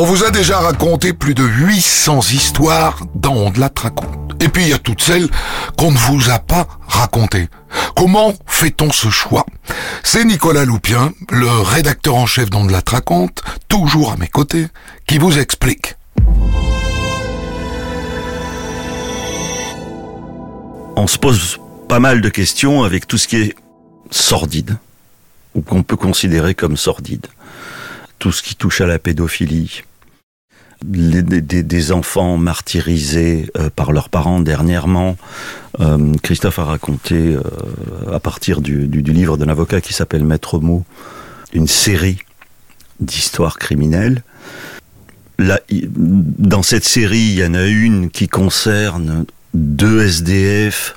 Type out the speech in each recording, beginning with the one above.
On vous a déjà raconté plus de 800 histoires dans On de la raconte. Et puis il y a toutes celles qu'on ne vous a pas racontées. Comment fait-on ce choix? C'est Nicolas Loupien, le rédacteur en chef d'On de la raconte, toujours à mes côtés, qui vous explique. On se pose pas mal de questions avec tout ce qui est sordide, ou qu'on peut considérer comme sordide. Tout ce qui touche à la pédophilie, des, enfants martyrisés euh, par leurs parents dernièrement. Euh, Christophe a raconté, euh, à partir du, livre d'un avocat qui s'appelle Maître Mot, une série d'histoires criminelles. Là, dans cette série, il y en a une qui concerne deux SDF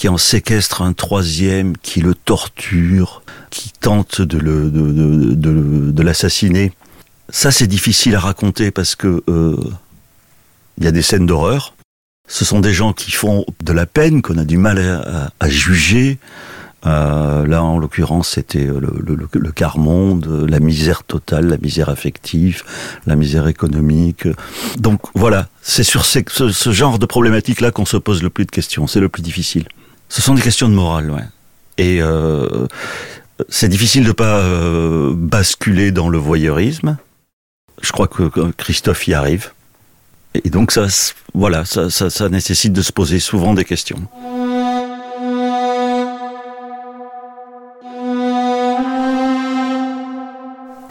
qui en séquestrent un troisième, qui le torture, qui tente de l'assassiner. De, de, ça, c'est difficile à raconter parce que euh, il y a des scènes d'horreur. Ce sont des gens qui font de la peine, qu'on a du mal à, juger. Euh, là, en l'occurrence, c'était le, le, le, quart monde, la misère totale, la misère affective, la misère économique. Donc voilà, c'est sur ce, ce, genre de problématique-là qu'on se pose le plus de questions. C'est le plus difficile. Ce sont des questions de morale, ouais. Et euh, c'est difficile de pas euh, basculer dans le voyeurisme. Je crois que Christophe y arrive. Et donc ça, voilà, ça, ça, ça nécessite de se poser souvent des questions.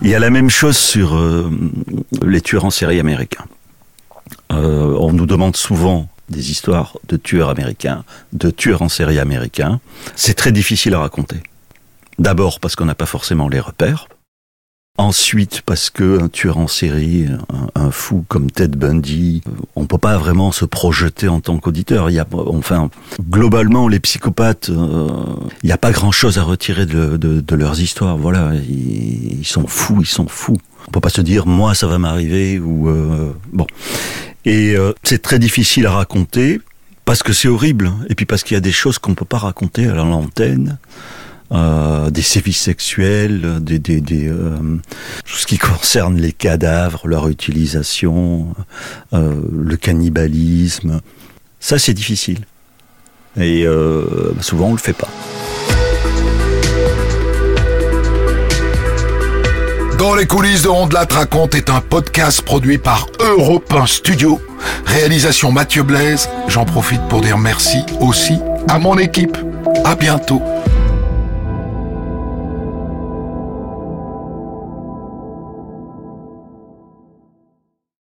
Il y a la même chose sur euh, les tueurs en série américains. Euh, on nous demande souvent des histoires de tueurs américains, de tueurs en série américains. C'est très difficile à raconter. D'abord parce qu'on n'a pas forcément les repères. Ensuite, parce que un tueur en série, un, fou comme Ted Bundy, on peut pas vraiment se projeter en tant qu'auditeur. Il y a, enfin, globalement, les psychopathes, euh, il n'y a pas grand-chose à retirer de, leurs histoires. Voilà, ils, sont fous, ils sont fous. On peut pas se dire, moi, ça va m'arriver ou euh, bon. Et euh, c'est très difficile à raconter parce que c'est horrible, et puis parce qu'il y a des choses qu'on peut pas raconter à l'antenne. Euh, des sévices sexuels, euh, tout ce qui concerne les cadavres, leur utilisation, le cannibalisme. Ça, c'est difficile. Et souvent, on le fait pas. Dans les coulisses de Rondelat raconte est un podcast produit par Europe 1 Studio. Réalisation Mathieu Blaise. J'en profite pour dire merci aussi à mon équipe. À bientôt.